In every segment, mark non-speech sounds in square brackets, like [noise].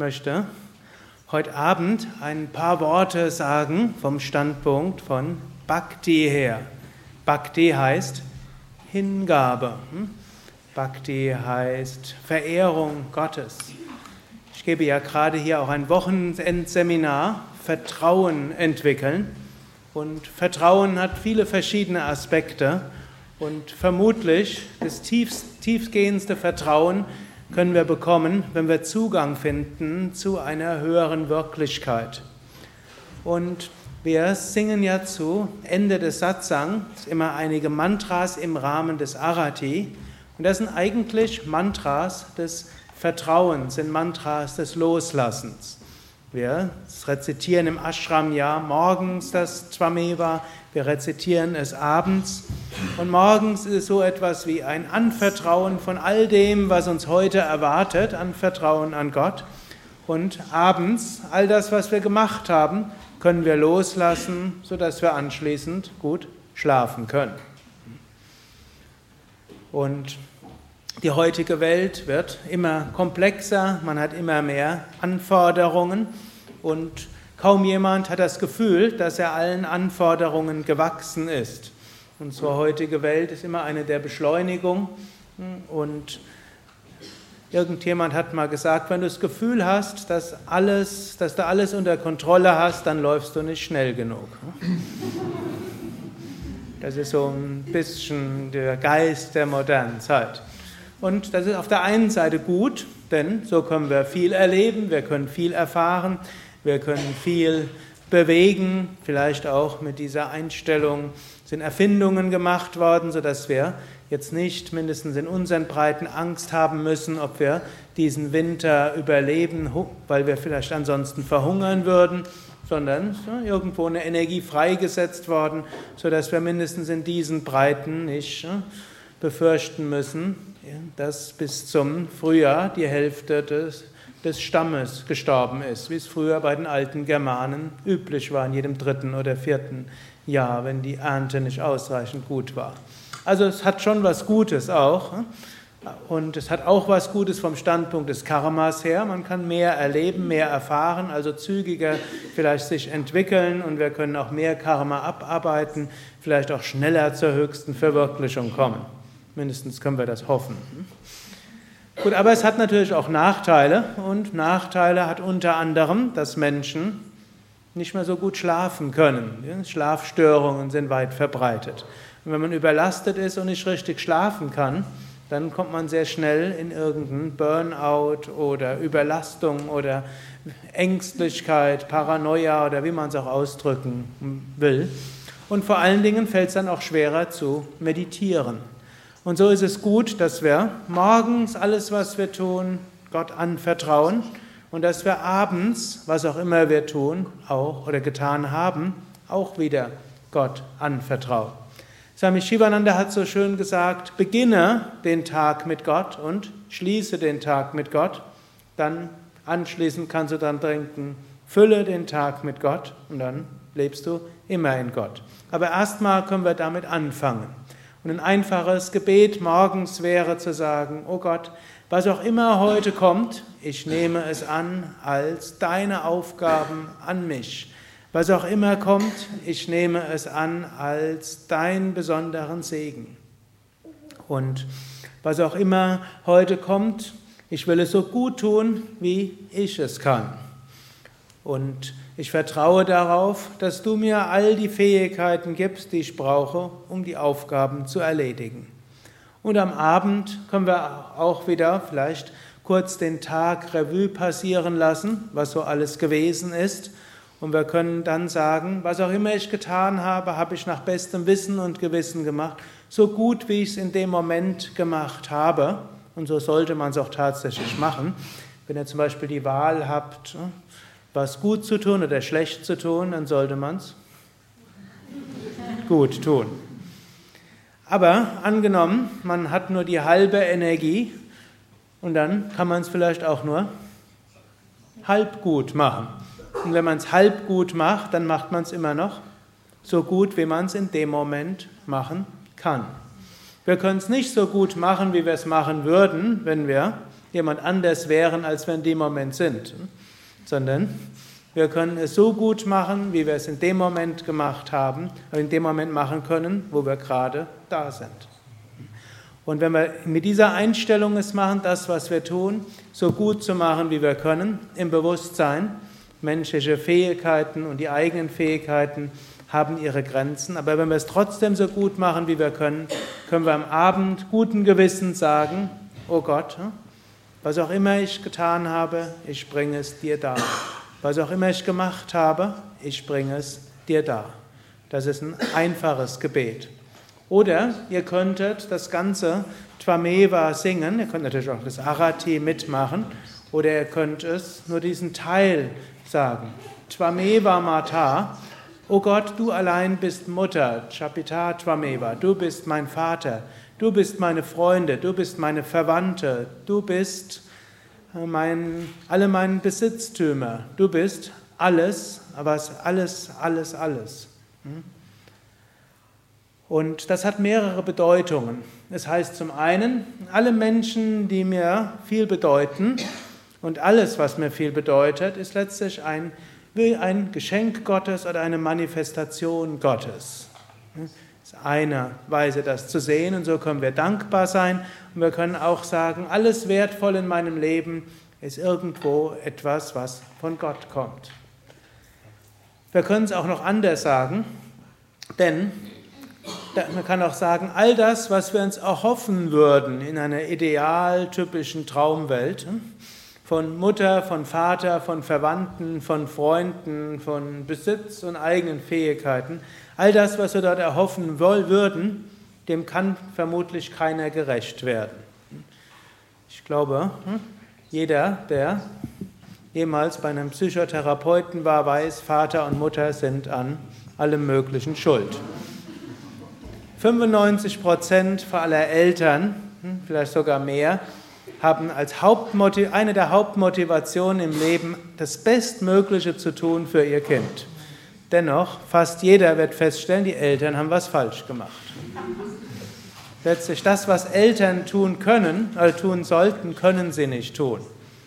Möchte heute Abend ein paar Worte sagen vom Standpunkt von Bhakti her. Bhakti heißt Hingabe. Hm? Bhakti heißt Verehrung Gottes. Ich gebe ja gerade hier auch ein Wochenendseminar Vertrauen entwickeln. Und Vertrauen hat viele verschiedene Aspekte. Und vermutlich das tiefst, tiefgehendste Vertrauen können wir bekommen, wenn wir Zugang finden zu einer höheren Wirklichkeit. Und wir singen ja zu Ende des Satsang immer einige Mantras im Rahmen des Arati. Und das sind eigentlich Mantras des Vertrauens, sind Mantras des Loslassens. Wir rezitieren im Ashram ja morgens das Twameva, wir rezitieren es abends. Und morgens ist es so etwas wie ein Anvertrauen von all dem, was uns heute erwartet, Anvertrauen an Gott. Und abends, all das, was wir gemacht haben, können wir loslassen, sodass wir anschließend gut schlafen können. Und die heutige Welt wird immer komplexer, man hat immer mehr Anforderungen und Kaum jemand hat das Gefühl, dass er allen Anforderungen gewachsen ist. Unsere heutige Welt ist immer eine der Beschleunigung und irgendjemand hat mal gesagt, wenn du das Gefühl hast, dass, alles, dass du alles unter Kontrolle hast, dann läufst du nicht schnell genug. Das ist so ein bisschen der Geist der modernen Zeit. Und das ist auf der einen Seite gut, denn so können wir viel erleben, wir können viel erfahren, wir können viel bewegen, vielleicht auch mit dieser Einstellung sind Erfindungen gemacht worden, sodass wir jetzt nicht mindestens in unseren Breiten Angst haben müssen, ob wir diesen Winter überleben, weil wir vielleicht ansonsten verhungern würden, sondern irgendwo eine Energie freigesetzt worden, sodass wir mindestens in diesen Breiten nicht befürchten müssen, dass bis zum Frühjahr die Hälfte des des Stammes gestorben ist, wie es früher bei den alten Germanen üblich war, in jedem dritten oder vierten Jahr, wenn die Ernte nicht ausreichend gut war. Also es hat schon was Gutes auch. Und es hat auch was Gutes vom Standpunkt des Karmas her. Man kann mehr erleben, mehr erfahren, also zügiger vielleicht sich entwickeln und wir können auch mehr Karma abarbeiten, vielleicht auch schneller zur höchsten Verwirklichung kommen. Mindestens können wir das hoffen. Gut, aber es hat natürlich auch Nachteile und Nachteile hat unter anderem, dass Menschen nicht mehr so gut schlafen können. Schlafstörungen sind weit verbreitet. Und wenn man überlastet ist und nicht richtig schlafen kann, dann kommt man sehr schnell in irgendeinen Burnout oder Überlastung oder Ängstlichkeit, Paranoia oder wie man es auch ausdrücken will. Und vor allen Dingen fällt es dann auch schwerer zu meditieren. Und so ist es gut, dass wir morgens alles, was wir tun, Gott anvertrauen und dass wir abends, was auch immer wir tun, auch oder getan haben, auch wieder Gott anvertrauen. Swami Shivananda hat so schön gesagt, beginne den Tag mit Gott und schließe den Tag mit Gott. Dann anschließend kannst du dann denken, fülle den Tag mit Gott und dann lebst du immer in Gott. Aber erstmal können wir damit anfangen. Und ein einfaches Gebet morgens wäre zu sagen, oh Gott, was auch immer heute kommt, ich nehme es an als deine Aufgaben an mich. Was auch immer kommt, ich nehme es an als deinen besonderen Segen. Und was auch immer heute kommt, ich will es so gut tun, wie ich es kann. Und ich vertraue darauf, dass du mir all die Fähigkeiten gibst, die ich brauche, um die Aufgaben zu erledigen. Und am Abend können wir auch wieder vielleicht kurz den Tag Revue passieren lassen, was so alles gewesen ist. Und wir können dann sagen, was auch immer ich getan habe, habe ich nach bestem Wissen und Gewissen gemacht, so gut wie ich es in dem Moment gemacht habe. Und so sollte man es auch tatsächlich machen. Wenn ihr zum Beispiel die Wahl habt, was gut zu tun oder schlecht zu tun, dann sollte man es gut tun. Aber angenommen, man hat nur die halbe Energie und dann kann man es vielleicht auch nur halb gut machen. Und wenn man es halb gut macht, dann macht man es immer noch so gut, wie man es in dem Moment machen kann. Wir können es nicht so gut machen, wie wir es machen würden, wenn wir jemand anders wären, als wir in dem Moment sind, sondern wir können es so gut machen, wie wir es in dem Moment gemacht haben, in dem Moment machen können, wo wir gerade da sind. Und wenn wir mit dieser Einstellung es machen, das, was wir tun, so gut zu machen, wie wir können, im Bewusstsein, menschliche Fähigkeiten und die eigenen Fähigkeiten haben ihre Grenzen. Aber wenn wir es trotzdem so gut machen, wie wir können, können wir am Abend guten Gewissens sagen, oh Gott, was auch immer ich getan habe, ich bringe es dir dar. Was auch immer ich gemacht habe, ich bringe es dir dar. Das ist ein einfaches Gebet. Oder ihr könntet das ganze Twameva singen, ihr könnt natürlich auch das Arati mitmachen, oder ihr könnt es nur diesen Teil sagen. Twameva Mata, O Gott, du allein bist Mutter, Chapita Twameva, du bist mein Vater, du bist meine Freunde, du bist meine Verwandte, du bist äh, mein, alle meine Besitztümer, du bist alles, aber alles, alles, alles. Hm? Und das hat mehrere Bedeutungen. Es heißt zum einen, alle Menschen, die mir viel bedeuten und alles, was mir viel bedeutet, ist letztlich ein, ein Geschenk Gottes oder eine Manifestation Gottes. Ist eine Weise, das zu sehen und so können wir dankbar sein und wir können auch sagen, alles wertvoll in meinem Leben ist irgendwo etwas, was von Gott kommt. Wir können es auch noch anders sagen, denn man kann auch sagen, all das, was wir uns erhoffen würden in einer idealtypischen Traumwelt, hm, von Mutter, von Vater, von Verwandten, von Freunden, von Besitz und eigenen Fähigkeiten, all das, was wir dort erhoffen würden, dem kann vermutlich keiner gerecht werden. Ich glaube, hm, jeder, der jemals bei einem Psychotherapeuten war, weiß, Vater und Mutter sind an allem Möglichen schuld. 95 Prozent aller Eltern, hm, vielleicht sogar mehr, haben als Hauptmotiv eine der Hauptmotivationen im Leben, das Bestmögliche zu tun für ihr Kind. Dennoch, fast jeder wird feststellen, die Eltern haben was falsch gemacht. Letztlich das, was Eltern tun können, oder tun sollten, können sie nicht tun.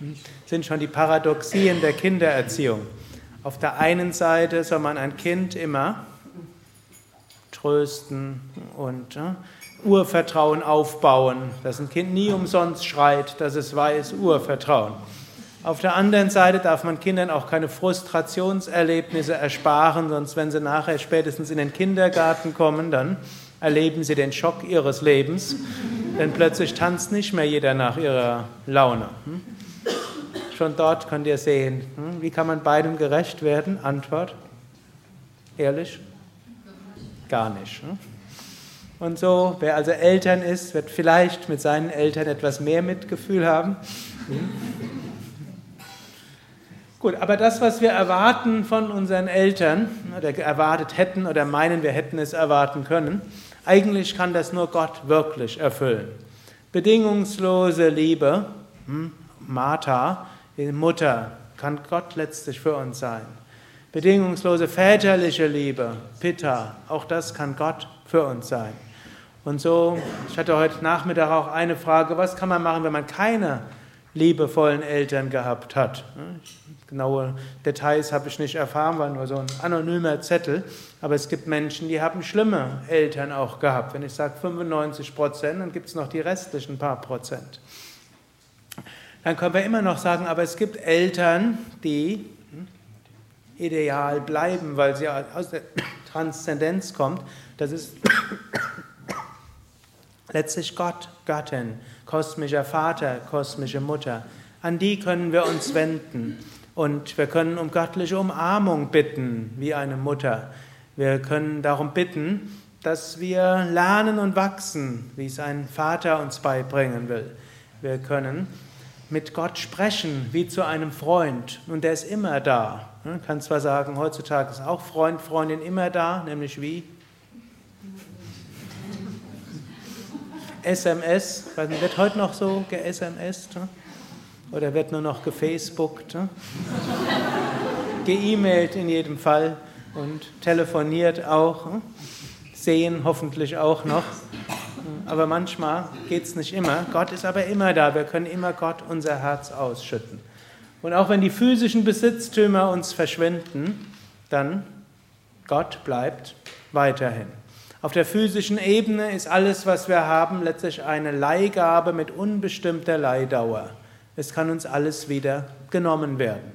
Das sind schon die Paradoxien der Kindererziehung. Auf der einen Seite soll man ein Kind immer trösten und ja, Urvertrauen aufbauen, dass ein Kind nie umsonst schreit, dass es weiß, Urvertrauen. Auf der anderen Seite darf man Kindern auch keine Frustrationserlebnisse ersparen, sonst wenn sie nachher spätestens in den Kindergarten kommen, dann erleben sie den Schock ihres Lebens, denn plötzlich tanzt nicht mehr jeder nach ihrer Laune. Hm? Schon dort könnt ihr sehen, hm? wie kann man beidem gerecht werden? Antwort, ehrlich, gar nicht. Und so, wer also Eltern ist, wird vielleicht mit seinen Eltern etwas mehr Mitgefühl haben. [laughs] Gut, aber das, was wir erwarten von unseren Eltern, oder erwartet hätten oder meinen, wir hätten es erwarten können, eigentlich kann das nur Gott wirklich erfüllen. Bedingungslose Liebe, hm, Martha, die Mutter, kann Gott letztlich für uns sein. Bedingungslose väterliche Liebe, Pitta, auch das kann Gott für uns sein. Und so, ich hatte heute Nachmittag auch eine Frage, was kann man machen, wenn man keine liebevollen Eltern gehabt hat? Genaue Details habe ich nicht erfahren, war nur so ein anonymer Zettel. Aber es gibt Menschen, die haben schlimme Eltern auch gehabt. Wenn ich sage 95 Prozent, dann gibt es noch die restlichen paar Prozent. Dann können wir immer noch sagen, aber es gibt Eltern, die ideal bleiben, weil sie aus der Transzendenz kommt. Das ist letztlich Gott, Göttin, kosmischer Vater, kosmische Mutter. An die können wir uns wenden und wir können um göttliche Umarmung bitten, wie eine Mutter. Wir können darum bitten, dass wir lernen und wachsen, wie es ein Vater uns beibringen will. Wir können mit Gott sprechen, wie zu einem Freund. Und der ist immer da. Man kann zwar sagen, heutzutage ist auch Freund, Freundin immer da, nämlich wie? SMS, wird heute noch so ge-SMS? Oder wird nur noch gefacebookt? Ge-E-Mailt in jedem Fall und telefoniert auch. Sehen hoffentlich auch noch. Aber manchmal geht es nicht immer. Gott ist aber immer da. Wir können immer Gott unser Herz ausschütten. Und auch wenn die physischen Besitztümer uns verschwinden, dann Gott bleibt weiterhin. Auf der physischen Ebene ist alles, was wir haben, letztlich eine Leihgabe mit unbestimmter Leihdauer. Es kann uns alles wieder genommen werden.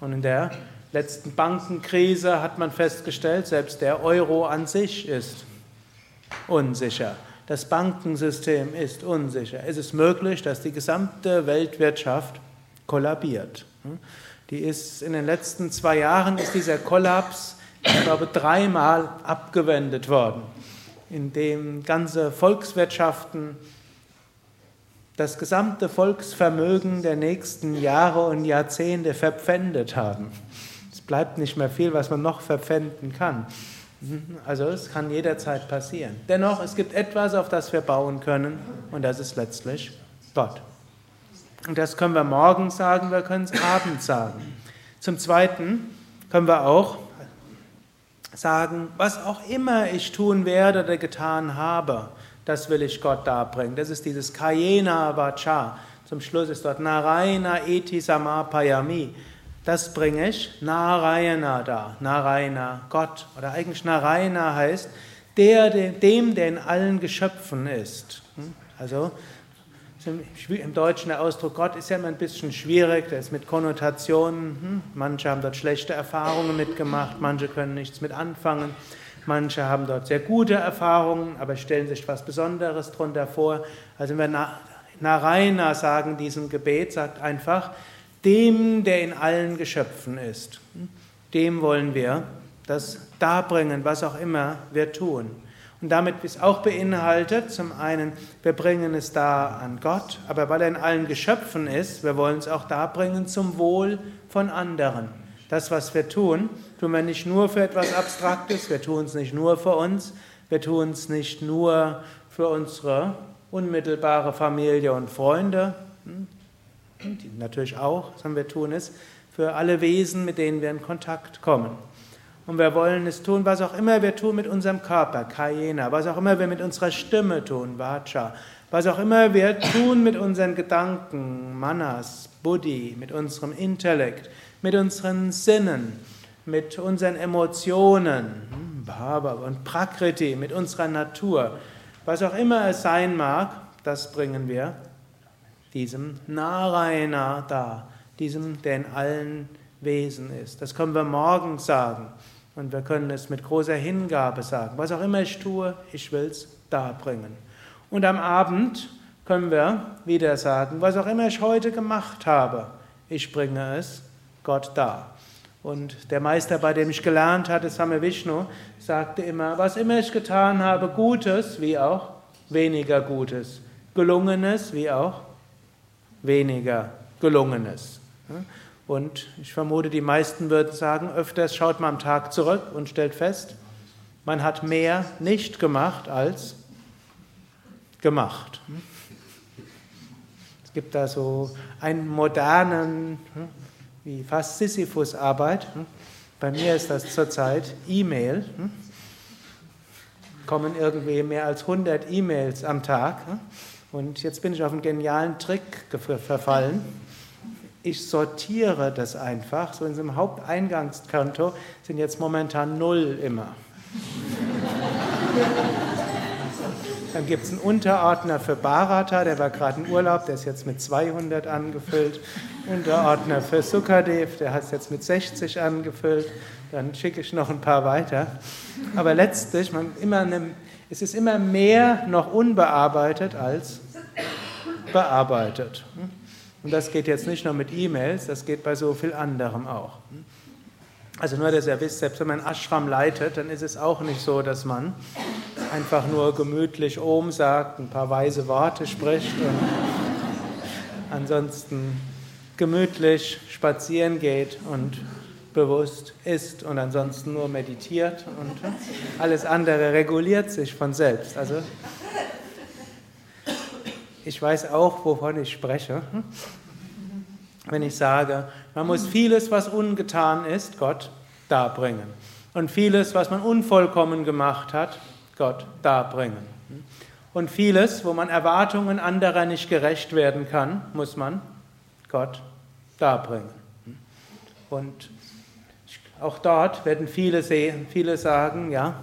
Und in der letzten Bankenkrise hat man festgestellt, selbst der Euro an sich ist unsicher. Das Bankensystem ist unsicher. Es ist möglich, dass die gesamte Weltwirtschaft kollabiert. Die ist in den letzten zwei Jahren ist dieser Kollaps, ich glaube, dreimal abgewendet worden, indem ganze Volkswirtschaften das gesamte Volksvermögen der nächsten Jahre und Jahrzehnte verpfändet haben. Es bleibt nicht mehr viel, was man noch verpfänden kann. Also es kann jederzeit passieren. Dennoch, es gibt etwas, auf das wir bauen können, und das ist letztlich Gott. Und das können wir morgens sagen, wir können es abends sagen. Zum Zweiten können wir auch sagen, was auch immer ich tun werde oder getan habe, das will ich Gott darbringen. Das ist dieses Kayena Vacha. Zum Schluss ist dort Narayana Eti Samapayami. Das bringe ich Narayana da. Narayana, Gott. Oder eigentlich Narayana heißt der, dem, der in allen Geschöpfen ist. Hm? Also im Deutschen der Ausdruck Gott ist ja immer ein bisschen schwierig, der ist mit Konnotationen. Hm? Manche haben dort schlechte Erfahrungen mitgemacht, manche können nichts mit anfangen. Manche haben dort sehr gute Erfahrungen, aber stellen sich was Besonderes darunter vor. Also wenn wir Narayana sagen, diesem Gebet, sagt einfach, dem, der in allen Geschöpfen ist, dem wollen wir das darbringen, was auch immer wir tun. Und damit ist auch beinhaltet, zum einen, wir bringen es da an Gott, aber weil er in allen Geschöpfen ist, wir wollen es auch darbringen zum Wohl von anderen. Das, was wir tun, tun wir nicht nur für etwas Abstraktes, wir tun es nicht nur für uns, wir tun es nicht nur für unsere unmittelbare Familie und Freunde, hm, die natürlich auch, sondern wir tun es für alle Wesen, mit denen wir in Kontakt kommen. Und wir wollen es tun, was auch immer wir tun mit unserem Körper, Kayena, was auch immer wir mit unserer Stimme tun, Vacha, was auch immer wir tun mit unseren Gedanken, Manas, Buddhi, mit unserem Intellekt, mit unseren Sinnen, mit unseren Emotionen, hm, Bhava und Prakriti, mit unserer Natur, was auch immer es sein mag, das bringen wir diesem Narayana da, diesem, der in allen Wesen ist. Das können wir morgen sagen und wir können es mit großer Hingabe sagen. Was auch immer ich tue, ich will es darbringen. Und am Abend können wir wieder sagen, was auch immer ich heute gemacht habe, ich bringe es Gott dar. Und der Meister, bei dem ich gelernt hatte, Same Vishnu, sagte immer, was immer ich getan habe, Gutes wie auch weniger Gutes, Gelungenes wie auch weniger Gelungenes. Und ich vermute, die meisten würden sagen, öfters schaut man am Tag zurück und stellt fest, man hat mehr nicht gemacht als gemacht. Es gibt da so einen modernen, wie fast Sisyphus-Arbeit. Bei mir ist das zurzeit E-Mail. Kommen irgendwie mehr als 100 E-Mails am Tag. Und jetzt bin ich auf einen genialen Trick verfallen. Ich sortiere das einfach. So in einem Haupteingangskonto sind jetzt momentan null immer. Dann gibt es einen Unterordner für Bharata, der war gerade in Urlaub, der ist jetzt mit 200 angefüllt. Unterordner für Sukadev, der hat es jetzt mit 60 angefüllt. Dann schicke ich noch ein paar weiter. Aber letztlich, man immer eine es ist immer mehr noch unbearbeitet als bearbeitet. Und das geht jetzt nicht nur mit E-Mails, das geht bei so viel anderem auch. Also nur, dass ihr wisst, selbst wenn man Ashram leitet, dann ist es auch nicht so, dass man einfach nur gemütlich Om sagt, ein paar weise Worte spricht und ansonsten gemütlich spazieren geht und bewusst ist und ansonsten nur meditiert und alles andere reguliert sich von selbst. Also ich weiß auch, wovon ich spreche, wenn ich sage, man muss vieles, was ungetan ist, Gott darbringen. Und vieles, was man unvollkommen gemacht hat, Gott darbringen. Und vieles, wo man Erwartungen anderer nicht gerecht werden kann, muss man Gott darbringen. Und auch dort werden viele sehen, viele sagen, ja,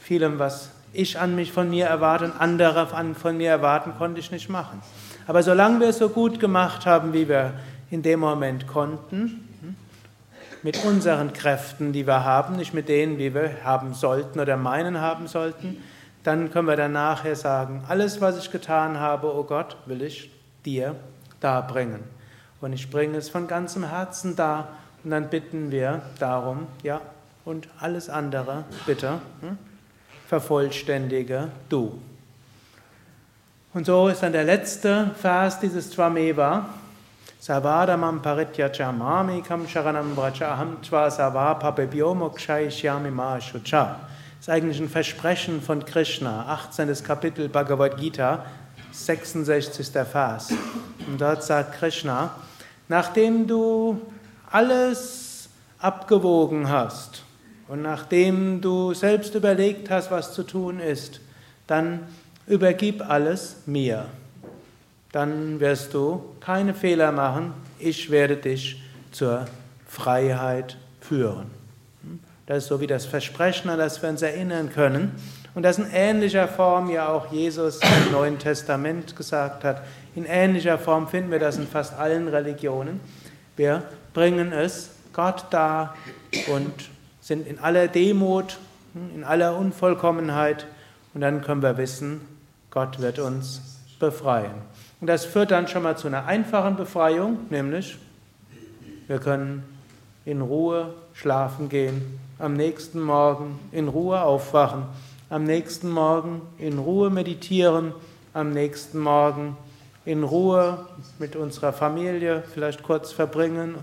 vielem, was ich an mich von mir erwarte und andere von mir erwarten, konnte ich nicht machen. Aber solange wir es so gut gemacht haben, wie wir in dem Moment konnten, mit unseren Kräften, die wir haben, nicht mit denen, wie wir haben sollten oder meinen haben sollten, dann können wir dann nachher sagen, alles, was ich getan habe, oh Gott, will ich dir darbringen. Und ich bringe es von ganzem Herzen da und dann bitten wir darum, ja, und alles andere, bitte, hm, vervollständige du. Und so ist dann der letzte Vers dieses Twameva, Savadamam parityacha mamikam sharanam bracha aham tva savapapebhyo mokshaishyami ma shucha. Das ist eigentlich ein Versprechen von Krishna, 18. Kapitel Bhagavad Gita, 66. Vers. Und dort sagt Krishna, nachdem du alles abgewogen hast und nachdem du selbst überlegt hast, was zu tun ist, dann übergib alles mir dann wirst du keine Fehler machen. Ich werde dich zur Freiheit führen. Das ist so wie das Versprechen, an das wir uns erinnern können. Und das in ähnlicher Form ja auch Jesus im Neuen Testament gesagt hat. In ähnlicher Form finden wir das in fast allen Religionen. Wir bringen es Gott dar und sind in aller Demut, in aller Unvollkommenheit. Und dann können wir wissen, Gott wird uns befreien. Und das führt dann schon mal zu einer einfachen Befreiung, nämlich wir können in Ruhe schlafen gehen, am nächsten Morgen in Ruhe aufwachen, am nächsten Morgen in Ruhe meditieren, am nächsten Morgen in Ruhe mit unserer Familie vielleicht kurz verbringen,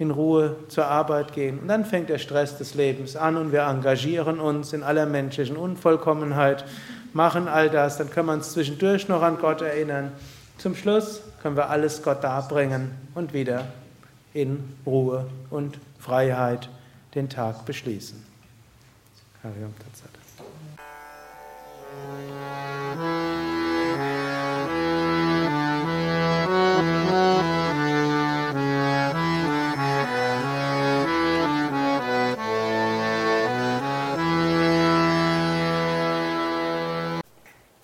in Ruhe zur Arbeit gehen. Und dann fängt der Stress des Lebens an und wir engagieren uns in aller menschlichen Unvollkommenheit, machen all das, dann können wir uns zwischendurch noch an Gott erinnern. Zum Schluss können wir alles Gott darbringen und wieder in Ruhe und Freiheit den Tag beschließen. Hariam Tatsat.